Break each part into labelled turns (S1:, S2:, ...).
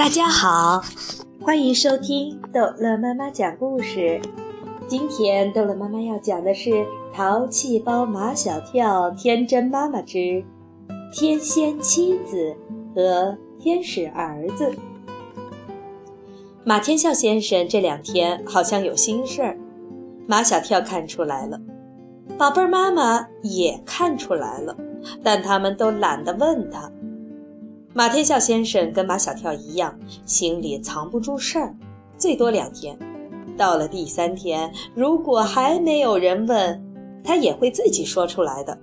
S1: 大家好，欢迎收听逗乐妈妈讲故事。今天逗乐妈妈要讲的是《淘气包马小跳天真妈妈之天仙妻子和天使儿子》。马天笑先生这两天好像有心事儿，马小跳看出来了，宝贝儿妈妈也看出来了，但他们都懒得问他。马天笑先生跟马小跳一样，心里藏不住事儿，最多两天。到了第三天，如果还没有人问，他也会自己说出来的。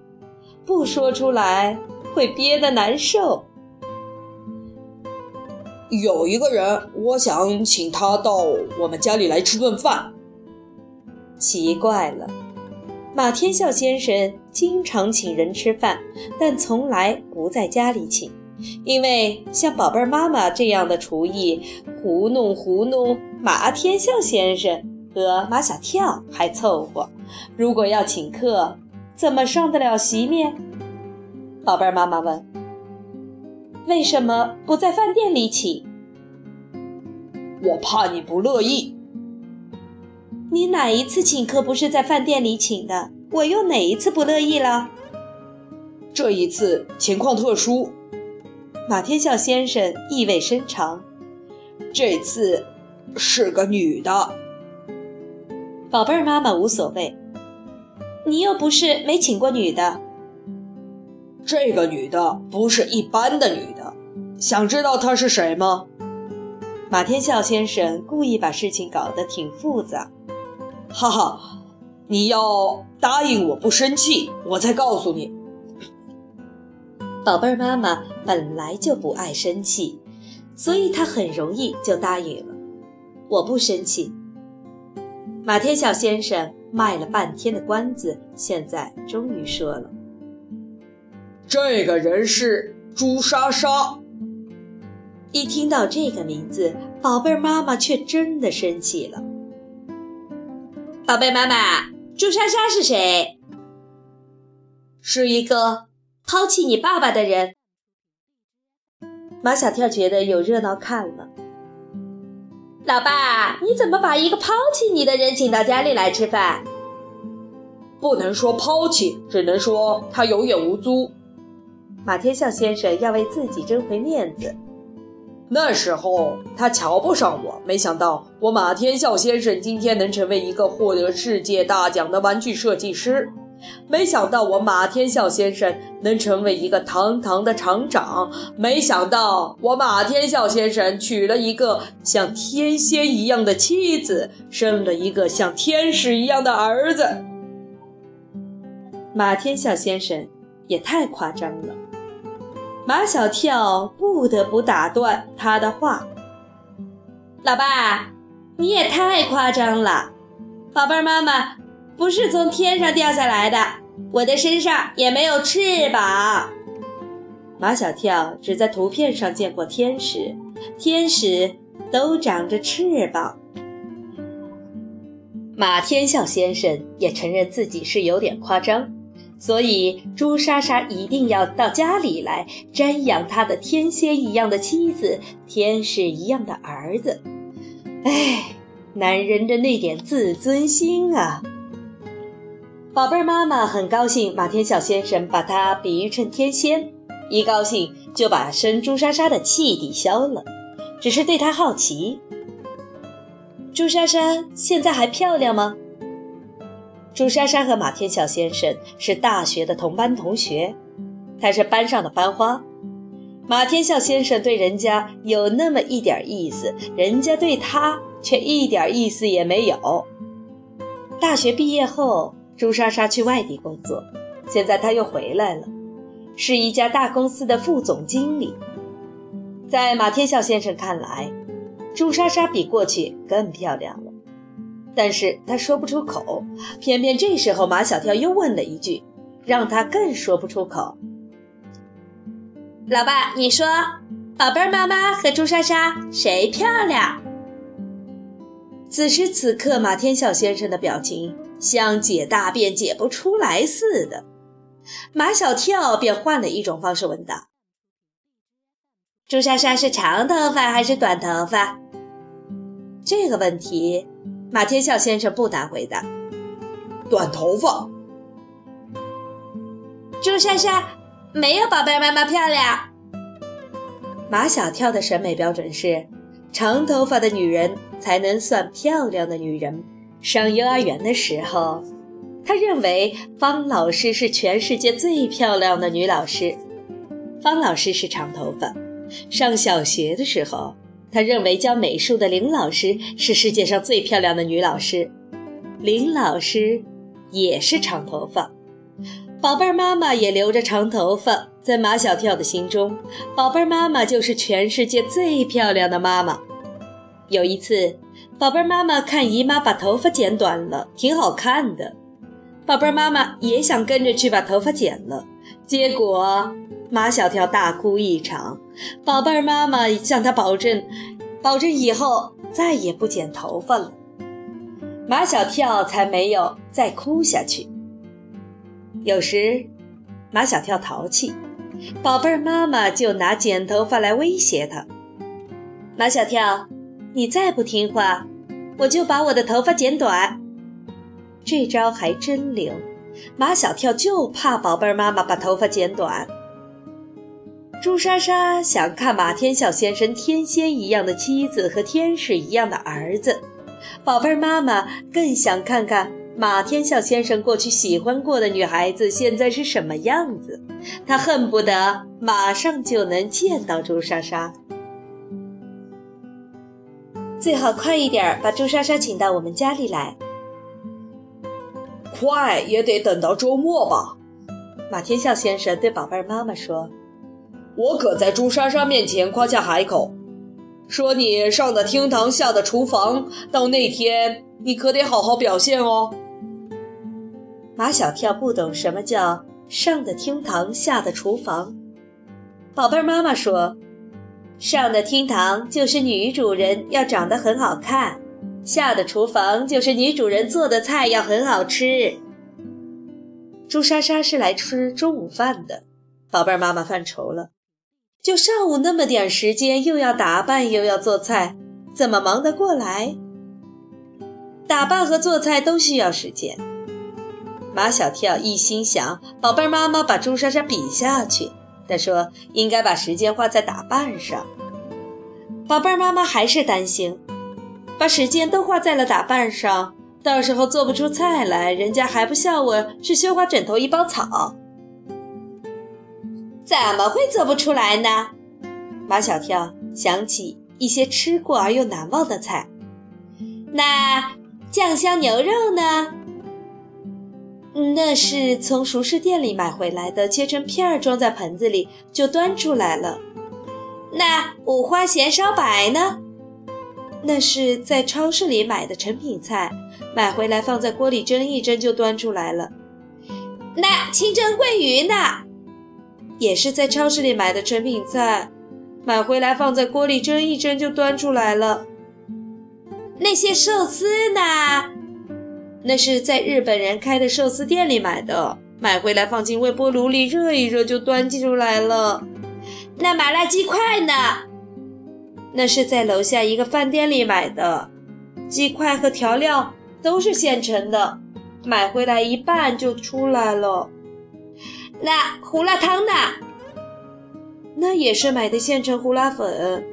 S1: 不说出来，会憋得难受。
S2: 有一个人，我想请他到我们家里来吃顿饭。
S1: 奇怪了，马天笑先生经常请人吃饭，但从来不在家里请。因为像宝贝儿妈妈这样的厨艺，糊弄糊弄马天笑先生和马小跳还凑合。如果要请客，怎么上得了席面？宝贝儿妈妈问：“为什么不在饭店里请？”
S2: 我怕你不乐意。
S1: 你哪一次请客不是在饭店里请的？我又哪一次不乐意了？
S2: 这一次情况特殊。
S1: 马天笑先生意味深长，
S2: 这次是个女的。
S1: 宝贝儿妈妈无所谓，你又不是没请过女的。
S2: 这个女的不是一般的女的，想知道她是谁吗？
S1: 马天笑先生故意把事情搞得挺复杂。
S2: 哈哈，你要答应我不生气，我再告诉你。
S1: 宝贝儿妈妈本来就不爱生气，所以他很容易就答应了。我不生气。马天笑先生卖了半天的关子，现在终于说了：“
S2: 这个人是朱莎莎。”
S1: 一听到这个名字，宝贝儿妈妈却真的生气了。宝贝妈妈，朱莎莎是谁？是一个。抛弃你爸爸的人，马小跳觉得有热闹看了。老爸，你怎么把一个抛弃你的人请到家里来吃饭？
S2: 不能说抛弃，只能说他有眼无珠。
S1: 马天笑先生要为自己争回面子。
S2: 那时候他瞧不上我，没想到我马天笑先生今天能成为一个获得世界大奖的玩具设计师。没想到我马天笑先生能成为一个堂堂的厂长，没想到我马天笑先生娶了一个像天仙一样的妻子，生了一个像天使一样的儿子。
S1: 马天笑先生也太夸张了，马小跳不得不打断他的话：“老爸，你也太夸张了，宝贝儿妈妈。”不是从天上掉下来的，我的身上也没有翅膀。马小跳只在图片上见过天使，天使都长着翅膀。马天笑先生也承认自己是有点夸张，所以朱莎莎一定要到家里来瞻仰他的天仙一样的妻子，天使一样的儿子。哎，男人的那点自尊心啊！宝贝儿妈妈很高兴，马天笑先生把她比喻成天仙，一高兴就把生朱莎莎的气抵消了，只是对她好奇。朱莎莎现在还漂亮吗？朱莎莎和马天笑先生是大学的同班同学，她是班上的班花。马天笑先生对人家有那么一点意思，人家对他却一点意思也没有。大学毕业后。朱莎莎去外地工作，现在她又回来了，是一家大公司的副总经理。在马天笑先生看来，朱莎莎比过去更漂亮了，但是他说不出口。偏偏这时候，马小跳又问了一句，让他更说不出口：“老爸，你说，宝贝儿妈妈和朱莎莎谁漂亮？”此时此刻，马天笑先生的表情。像解大便解不出来似的，马小跳便换了一种方式问道：“朱莎莎是长头发还是短头发？这个问题，马天笑先生不难回答。
S2: 短头发。
S1: 朱莎莎没有宝贝妈妈漂亮。马小跳的审美标准是，长头发的女人才能算漂亮的女人。上幼儿园的时候，他认为方老师是全世界最漂亮的女老师。方老师是长头发。上小学的时候，他认为教美术的林老师是世界上最漂亮的女老师。林老师也是长头发。宝贝儿妈妈也留着长头发，在马小跳的心中，宝贝儿妈妈就是全世界最漂亮的妈妈。有一次，宝贝儿妈妈看姨妈把头发剪短了，挺好看的，宝贝儿妈妈也想跟着去把头发剪了，结果马小跳大哭一场。宝贝儿妈妈向他保证，保证以后再也不剪头发了。马小跳才没有再哭下去。有时，马小跳淘气，宝贝儿妈妈就拿剪头发来威胁他。马小跳，你再不听话，我就把我的头发剪短。这招还真灵，马小跳就怕宝贝儿妈妈把头发剪短。朱莎莎想看马天笑先生天仙一样的妻子和天使一样的儿子，宝贝儿妈妈更想看看。马天笑先生过去喜欢过的女孩子现在是什么样子？她恨不得马上就能见到朱莎莎。最好快一点把朱莎莎请到我们家里来。
S2: 快也得等到周末吧。
S1: 马天笑先生对宝贝妈妈说：“
S2: 我可在朱莎莎面前夸下海口，说你上的厅堂，下的厨房。到那天，你可得好好表现哦。”
S1: 马小跳不懂什么叫上的厅堂，下的厨房。宝贝儿妈妈说：“上的厅堂就是女主人要长得很好看，下的厨房就是女主人做的菜要很好吃。”朱莎莎是来吃中午饭的，宝贝儿妈妈犯愁了，就上午那么点时间，又要打扮又要做菜，怎么忙得过来？打扮和做菜都需要时间。马小跳一心想，宝贝儿妈妈把朱莎莎比下去。他说：“应该把时间花在打扮上。”宝贝儿妈妈还是担心，把时间都花在了打扮上，到时候做不出菜来，人家还不笑我是绣花枕头一包草。怎么会做不出来呢？马小跳想起一些吃过而又难忘的菜。那酱香牛肉呢？那是从熟食店里买回来的，切成片儿装在盆子里就端出来了。那五花咸烧白呢？那是在超市里买的成品菜，买回来放在锅里蒸一蒸就端出来了。那清蒸桂鱼呢？也是在超市里买的成品菜，买回来放在锅里蒸一蒸就端出来了。那些寿司呢？那是在日本人开的寿司店里买的，买回来放进微波炉里热一热就端出来了。那麻辣鸡块呢？那是在楼下一个饭店里买的，鸡块和调料都是现成的，买回来一半就出来了。那胡辣汤呢？那也是买的现成胡辣粉，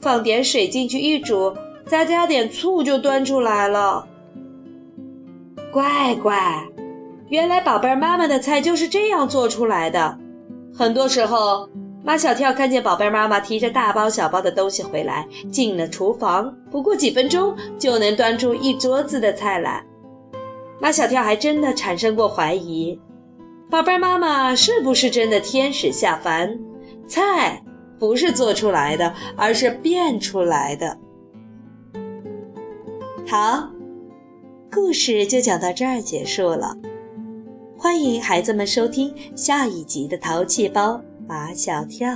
S1: 放点水进去一煮，再加点醋就端出来了。乖乖，原来宝贝妈妈的菜就是这样做出来的。很多时候，马小跳看见宝贝妈妈提着大包小包的东西回来，进了厨房，不过几分钟就能端出一桌子的菜来。马小跳还真的产生过怀疑：宝贝妈妈是不是真的天使下凡？菜不是做出来的，而是变出来的。好。故事就讲到这儿结束了，欢迎孩子们收听下一集的《淘气包马小跳》。